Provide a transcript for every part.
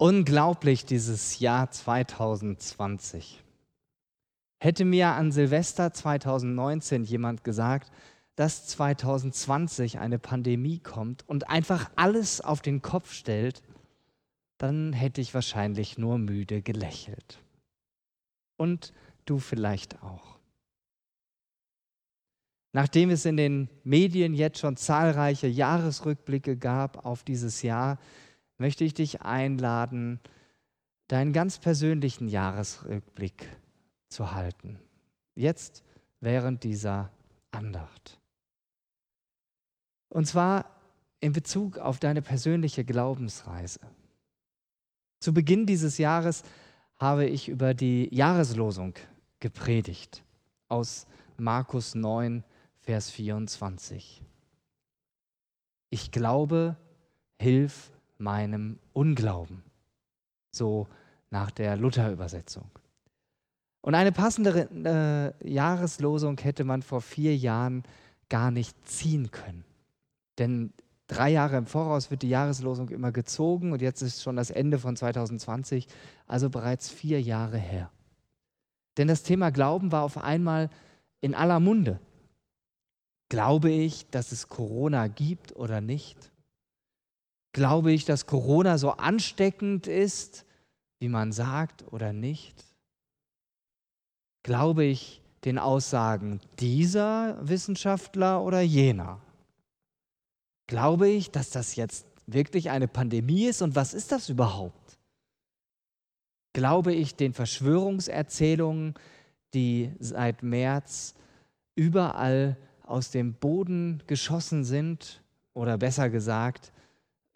Unglaublich dieses Jahr 2020. Hätte mir an Silvester 2019 jemand gesagt, dass 2020 eine Pandemie kommt und einfach alles auf den Kopf stellt, dann hätte ich wahrscheinlich nur müde gelächelt. Und du vielleicht auch. Nachdem es in den Medien jetzt schon zahlreiche Jahresrückblicke gab auf dieses Jahr, möchte ich dich einladen, deinen ganz persönlichen Jahresrückblick zu halten. Jetzt während dieser Andacht. Und zwar in Bezug auf deine persönliche Glaubensreise. Zu Beginn dieses Jahres habe ich über die Jahreslosung gepredigt aus Markus 9, Vers 24. Ich glaube, hilf meinem Unglauben. So nach der Luther-Übersetzung. Und eine passende äh, Jahreslosung hätte man vor vier Jahren gar nicht ziehen können. Denn drei Jahre im Voraus wird die Jahreslosung immer gezogen und jetzt ist schon das Ende von 2020, also bereits vier Jahre her. Denn das Thema Glauben war auf einmal in aller Munde. Glaube ich, dass es Corona gibt oder nicht? Glaube ich, dass Corona so ansteckend ist, wie man sagt oder nicht? Glaube ich den Aussagen dieser Wissenschaftler oder jener? Glaube ich, dass das jetzt wirklich eine Pandemie ist und was ist das überhaupt? Glaube ich den Verschwörungserzählungen, die seit März überall aus dem Boden geschossen sind oder besser gesagt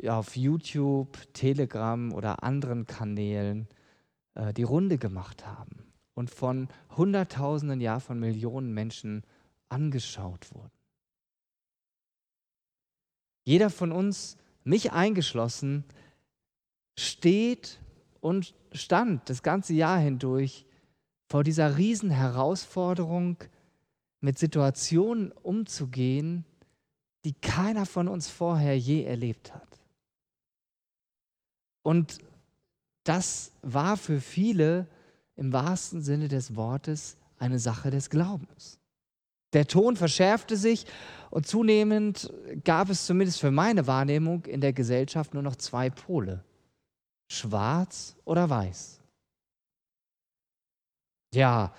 auf YouTube, Telegram oder anderen Kanälen äh, die Runde gemacht haben und von Hunderttausenden, ja von Millionen Menschen angeschaut wurden. Jeder von uns, mich eingeschlossen, steht und stand das ganze Jahr hindurch vor dieser Riesenherausforderung, mit Situationen umzugehen, die keiner von uns vorher je erlebt hat. Und das war für viele im wahrsten Sinne des Wortes eine Sache des Glaubens. Der Ton verschärfte sich und zunehmend gab es zumindest für meine Wahrnehmung in der Gesellschaft nur noch zwei Pole, schwarz oder weiß. Ja,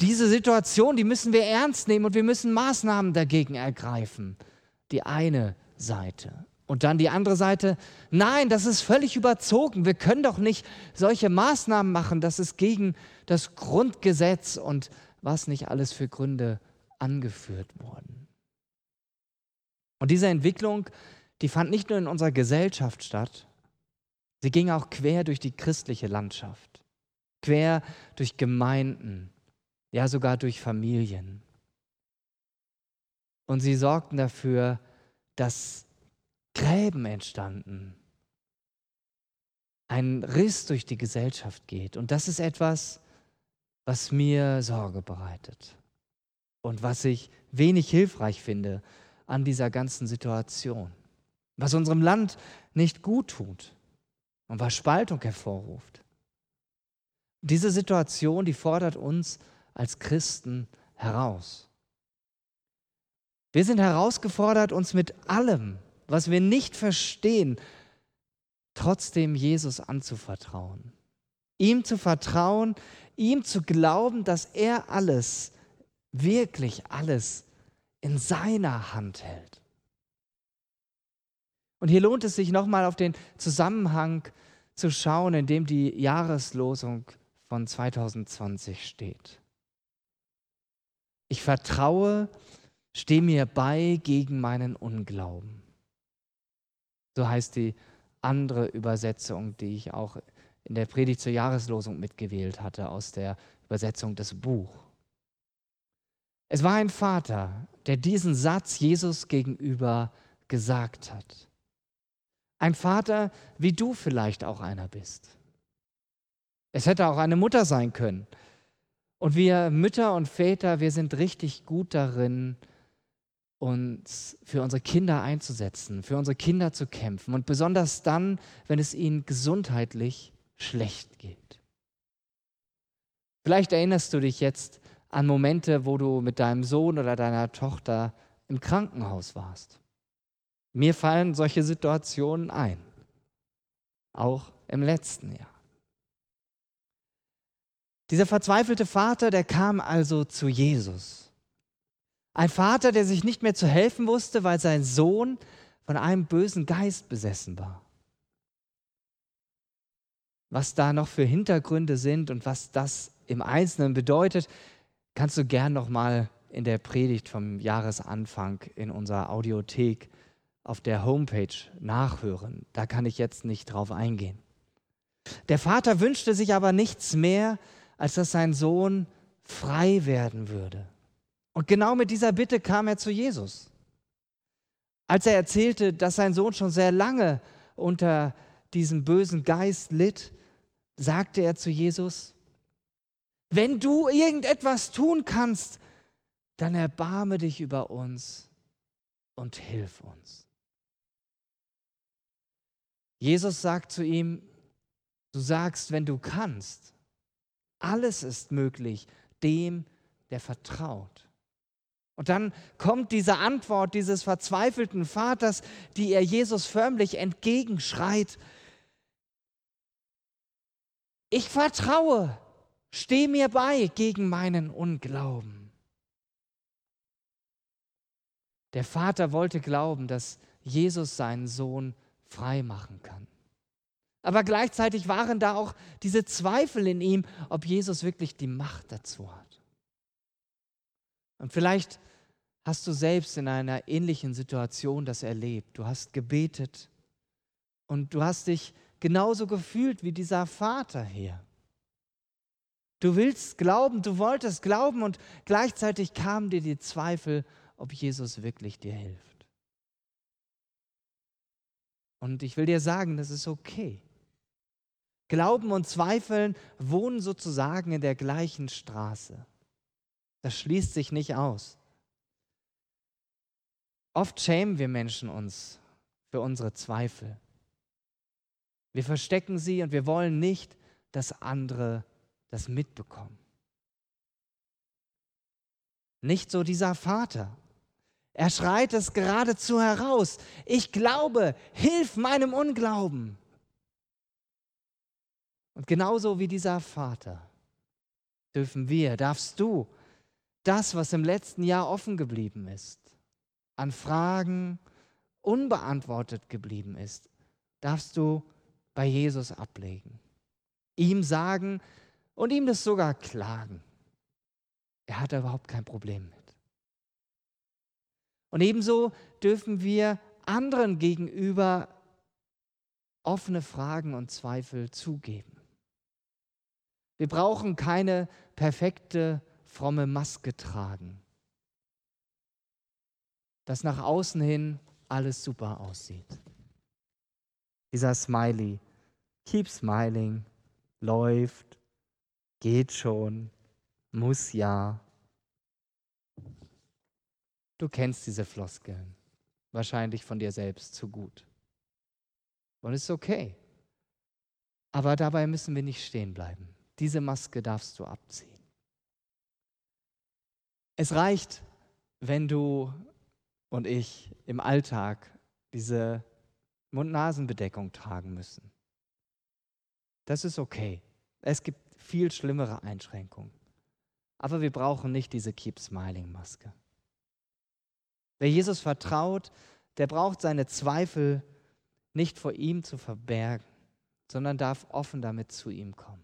diese Situation, die müssen wir ernst nehmen und wir müssen Maßnahmen dagegen ergreifen. Die eine Seite. Und dann die andere Seite, nein, das ist völlig überzogen. Wir können doch nicht solche Maßnahmen machen. Das ist gegen das Grundgesetz und was nicht alles für Gründe angeführt wurden. Und diese Entwicklung, die fand nicht nur in unserer Gesellschaft statt, sie ging auch quer durch die christliche Landschaft, quer durch Gemeinden, ja sogar durch Familien. Und sie sorgten dafür, dass Gräben entstanden, ein Riss durch die Gesellschaft geht. Und das ist etwas, was mir Sorge bereitet und was ich wenig hilfreich finde an dieser ganzen Situation, was unserem Land nicht gut tut und was Spaltung hervorruft. Diese Situation, die fordert uns als Christen heraus. Wir sind herausgefordert, uns mit allem, was wir nicht verstehen, trotzdem Jesus anzuvertrauen. Ihm zu vertrauen, ihm zu glauben, dass er alles, wirklich alles in seiner Hand hält. Und hier lohnt es sich nochmal auf den Zusammenhang zu schauen, in dem die Jahreslosung von 2020 steht. Ich vertraue, stehe mir bei gegen meinen Unglauben. So heißt die andere Übersetzung, die ich auch in der Predigt zur Jahreslosung mitgewählt hatte, aus der Übersetzung des Buch. Es war ein Vater, der diesen Satz Jesus gegenüber gesagt hat. Ein Vater, wie du vielleicht auch einer bist. Es hätte auch eine Mutter sein können, und wir Mütter und Väter, wir sind richtig gut darin, uns für unsere Kinder einzusetzen, für unsere Kinder zu kämpfen und besonders dann, wenn es ihnen gesundheitlich schlecht geht. Vielleicht erinnerst du dich jetzt an Momente, wo du mit deinem Sohn oder deiner Tochter im Krankenhaus warst. Mir fallen solche Situationen ein, auch im letzten Jahr. Dieser verzweifelte Vater, der kam also zu Jesus. Ein Vater, der sich nicht mehr zu helfen wusste, weil sein Sohn von einem bösen Geist besessen war. Was da noch für Hintergründe sind und was das im Einzelnen bedeutet, kannst du gern noch mal in der Predigt vom Jahresanfang in unserer Audiothek auf der Homepage nachhören. Da kann ich jetzt nicht drauf eingehen. Der Vater wünschte sich aber nichts mehr, als dass sein Sohn frei werden würde. Und genau mit dieser Bitte kam er zu Jesus. Als er erzählte, dass sein Sohn schon sehr lange unter diesem bösen Geist litt, sagte er zu Jesus, wenn du irgendetwas tun kannst, dann erbarme dich über uns und hilf uns. Jesus sagt zu ihm, du sagst, wenn du kannst, alles ist möglich dem, der vertraut. Und dann kommt diese Antwort dieses verzweifelten Vaters, die er Jesus förmlich entgegenschreit. Ich vertraue, steh mir bei gegen meinen Unglauben. Der Vater wollte glauben, dass Jesus seinen Sohn frei machen kann. Aber gleichzeitig waren da auch diese Zweifel in ihm, ob Jesus wirklich die Macht dazu hat. Und vielleicht hast du selbst in einer ähnlichen Situation das erlebt. Du hast gebetet und du hast dich genauso gefühlt wie dieser Vater hier. Du willst glauben, du wolltest glauben und gleichzeitig kamen dir die Zweifel, ob Jesus wirklich dir hilft. Und ich will dir sagen, das ist okay. Glauben und Zweifeln wohnen sozusagen in der gleichen Straße. Das schließt sich nicht aus. Oft schämen wir Menschen uns für unsere Zweifel. Wir verstecken sie und wir wollen nicht, dass andere das mitbekommen. Nicht so dieser Vater. Er schreit es geradezu heraus. Ich glaube, hilf meinem Unglauben. Und genauso wie dieser Vater dürfen wir, darfst du das, was im letzten Jahr offen geblieben ist, an Fragen unbeantwortet geblieben ist, darfst du bei Jesus ablegen. Ihm sagen und ihm das sogar klagen. Er hat da überhaupt kein Problem mit. Und ebenso dürfen wir anderen gegenüber offene Fragen und Zweifel zugeben. Wir brauchen keine perfekte, fromme Maske tragen, dass nach außen hin alles super aussieht. Dieser Smiley, keep smiling, läuft, geht schon, muss ja. Du kennst diese Floskeln, wahrscheinlich von dir selbst zu gut. Und es ist okay. Aber dabei müssen wir nicht stehen bleiben. Diese Maske darfst du abziehen. Es reicht, wenn du und ich im Alltag diese Mund-Nasen-Bedeckung tragen müssen. Das ist okay. Es gibt viel schlimmere Einschränkungen. Aber wir brauchen nicht diese Keep Smiling-Maske. Wer Jesus vertraut, der braucht seine Zweifel nicht vor ihm zu verbergen, sondern darf offen damit zu ihm kommen.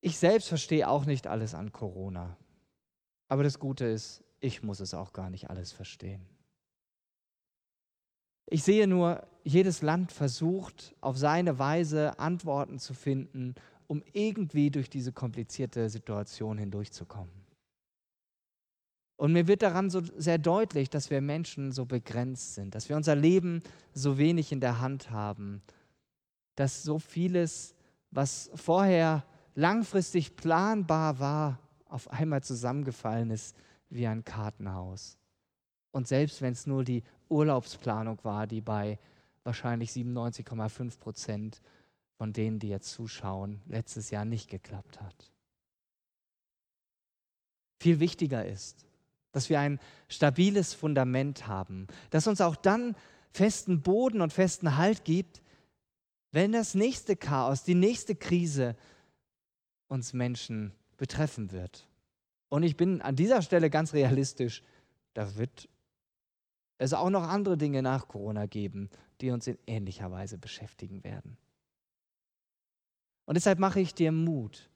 Ich selbst verstehe auch nicht alles an Corona. Aber das Gute ist, ich muss es auch gar nicht alles verstehen. Ich sehe nur, jedes Land versucht auf seine Weise Antworten zu finden, um irgendwie durch diese komplizierte Situation hindurchzukommen. Und mir wird daran so sehr deutlich, dass wir Menschen so begrenzt sind, dass wir unser Leben so wenig in der Hand haben, dass so vieles, was vorher langfristig planbar war, auf einmal zusammengefallen ist, wie ein Kartenhaus. Und selbst wenn es nur die Urlaubsplanung war, die bei wahrscheinlich 97,5 Prozent von denen, die jetzt zuschauen, letztes Jahr nicht geklappt hat. Viel wichtiger ist, dass wir ein stabiles Fundament haben, das uns auch dann festen Boden und festen Halt gibt, wenn das nächste Chaos, die nächste Krise uns Menschen betreffen wird. Und ich bin an dieser Stelle ganz realistisch, da wird es auch noch andere Dinge nach Corona geben, die uns in ähnlicher Weise beschäftigen werden. Und deshalb mache ich dir Mut,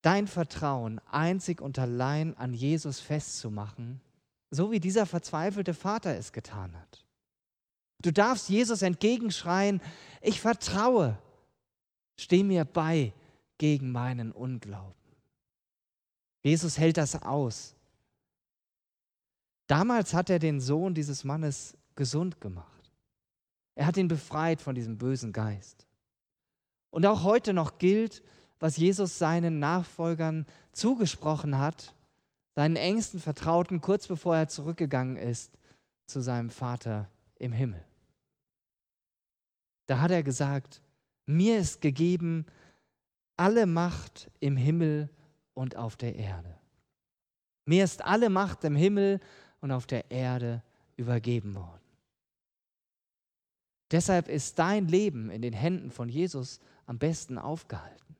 dein Vertrauen einzig und allein an Jesus festzumachen, so wie dieser verzweifelte Vater es getan hat. Du darfst Jesus entgegenschreien, ich vertraue, steh mir bei gegen meinen Unglauben. Jesus hält das aus. Damals hat er den Sohn dieses Mannes gesund gemacht. Er hat ihn befreit von diesem bösen Geist. Und auch heute noch gilt, was Jesus seinen Nachfolgern zugesprochen hat, seinen engsten Vertrauten, kurz bevor er zurückgegangen ist zu seinem Vater im Himmel. Da hat er gesagt, mir ist gegeben alle Macht im Himmel und auf der Erde. Mir ist alle Macht im Himmel und auf der Erde übergeben worden. Deshalb ist dein Leben in den Händen von Jesus am besten aufgehalten.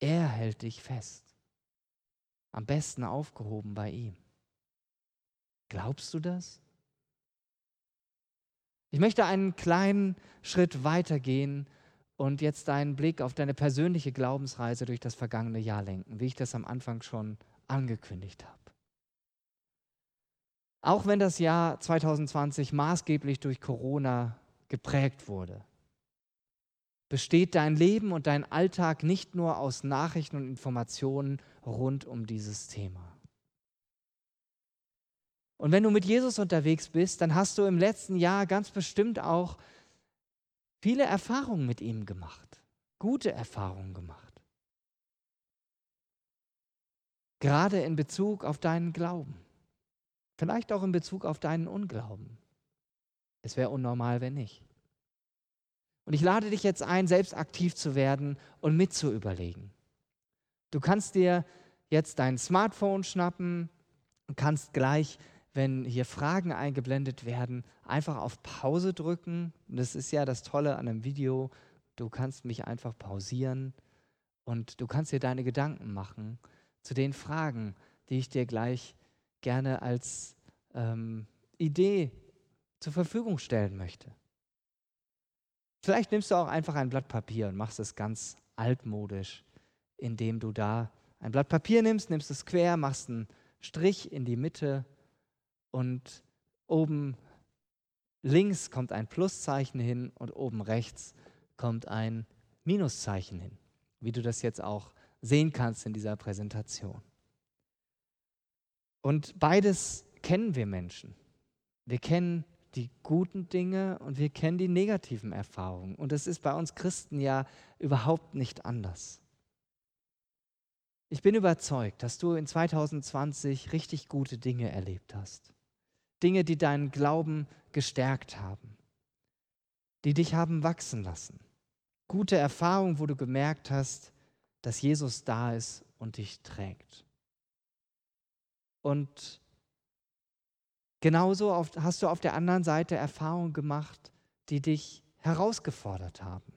Er hält dich fest, am besten aufgehoben bei ihm. Glaubst du das? Ich möchte einen kleinen Schritt weitergehen und jetzt deinen Blick auf deine persönliche Glaubensreise durch das vergangene Jahr lenken, wie ich das am Anfang schon angekündigt habe. Auch wenn das Jahr 2020 maßgeblich durch Corona geprägt wurde, besteht dein Leben und dein Alltag nicht nur aus Nachrichten und Informationen rund um dieses Thema. Und wenn du mit Jesus unterwegs bist, dann hast du im letzten Jahr ganz bestimmt auch viele Erfahrungen mit ihm gemacht, gute Erfahrungen gemacht. Gerade in Bezug auf deinen Glauben. Vielleicht auch in Bezug auf deinen Unglauben. Es wäre unnormal, wenn nicht. Und ich lade dich jetzt ein, selbst aktiv zu werden und mitzuüberlegen. Du kannst dir jetzt dein Smartphone schnappen und kannst gleich, wenn hier Fragen eingeblendet werden, einfach auf Pause drücken. das ist ja das Tolle an einem Video. Du kannst mich einfach pausieren und du kannst dir deine Gedanken machen zu den Fragen, die ich dir gleich gerne als ähm, Idee zur Verfügung stellen möchte. Vielleicht nimmst du auch einfach ein Blatt Papier und machst es ganz altmodisch, indem du da ein Blatt Papier nimmst, nimmst es quer, machst einen Strich in die Mitte und oben links kommt ein Pluszeichen hin und oben rechts kommt ein Minuszeichen hin, wie du das jetzt auch sehen kannst in dieser Präsentation. Und beides kennen wir Menschen. Wir kennen die guten Dinge und wir kennen die negativen Erfahrungen. Und das ist bei uns Christen ja überhaupt nicht anders. Ich bin überzeugt, dass du in 2020 richtig gute Dinge erlebt hast. Dinge, die deinen Glauben gestärkt haben, die dich haben wachsen lassen. Gute Erfahrungen, wo du gemerkt hast, dass Jesus da ist und dich trägt. Und genauso hast du auf der anderen Seite Erfahrungen gemacht, die dich herausgefordert haben.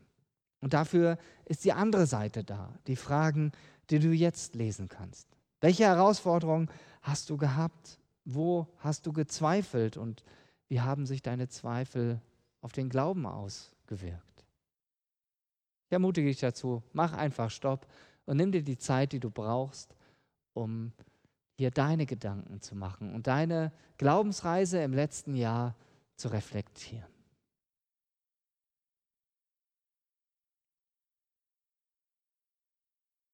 Und dafür ist die andere Seite da, die Fragen, die du jetzt lesen kannst. Welche Herausforderungen hast du gehabt? Wo hast du gezweifelt? Und wie haben sich deine Zweifel auf den Glauben ausgewirkt? Ich ermutige dich dazu, mach einfach Stopp und nimm dir die Zeit, die du brauchst, um hier deine Gedanken zu machen und deine Glaubensreise im letzten Jahr zu reflektieren.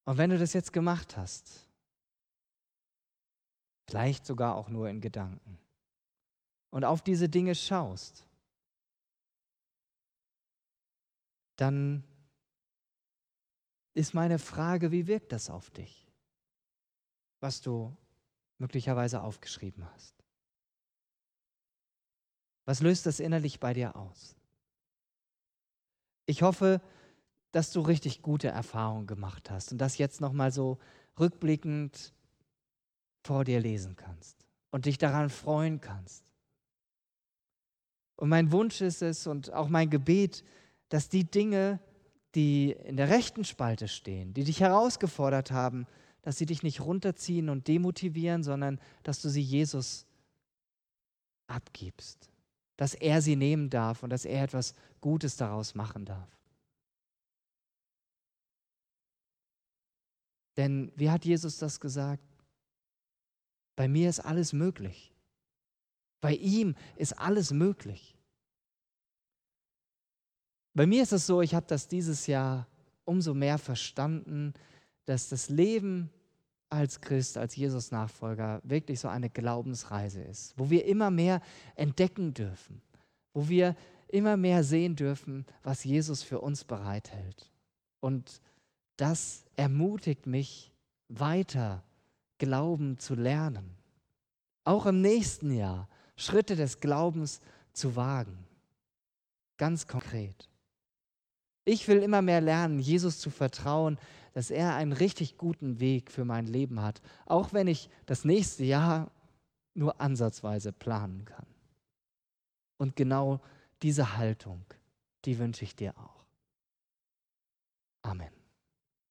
Und wenn du das jetzt gemacht hast, vielleicht sogar auch nur in Gedanken, und auf diese Dinge schaust, dann ist meine Frage, wie wirkt das auf dich? was du möglicherweise aufgeschrieben hast? Was löst das innerlich bei dir aus? Ich hoffe, dass du richtig gute Erfahrungen gemacht hast und das jetzt nochmal so rückblickend vor dir lesen kannst und dich daran freuen kannst. Und mein Wunsch ist es und auch mein Gebet, dass die Dinge, die in der rechten Spalte stehen, die dich herausgefordert haben, dass sie dich nicht runterziehen und demotivieren, sondern dass du sie Jesus abgibst, dass er sie nehmen darf und dass er etwas Gutes daraus machen darf. Denn wie hat Jesus das gesagt? Bei mir ist alles möglich. Bei ihm ist alles möglich. Bei mir ist es so, ich habe das dieses Jahr umso mehr verstanden, dass das Leben als Christ, als Jesus-Nachfolger wirklich so eine Glaubensreise ist, wo wir immer mehr entdecken dürfen, wo wir immer mehr sehen dürfen, was Jesus für uns bereithält. Und das ermutigt mich weiter, Glauben zu lernen. Auch im nächsten Jahr Schritte des Glaubens zu wagen. Ganz konkret. Ich will immer mehr lernen, Jesus zu vertrauen, dass er einen richtig guten Weg für mein Leben hat, auch wenn ich das nächste Jahr nur ansatzweise planen kann. Und genau diese Haltung, die wünsche ich dir auch. Amen.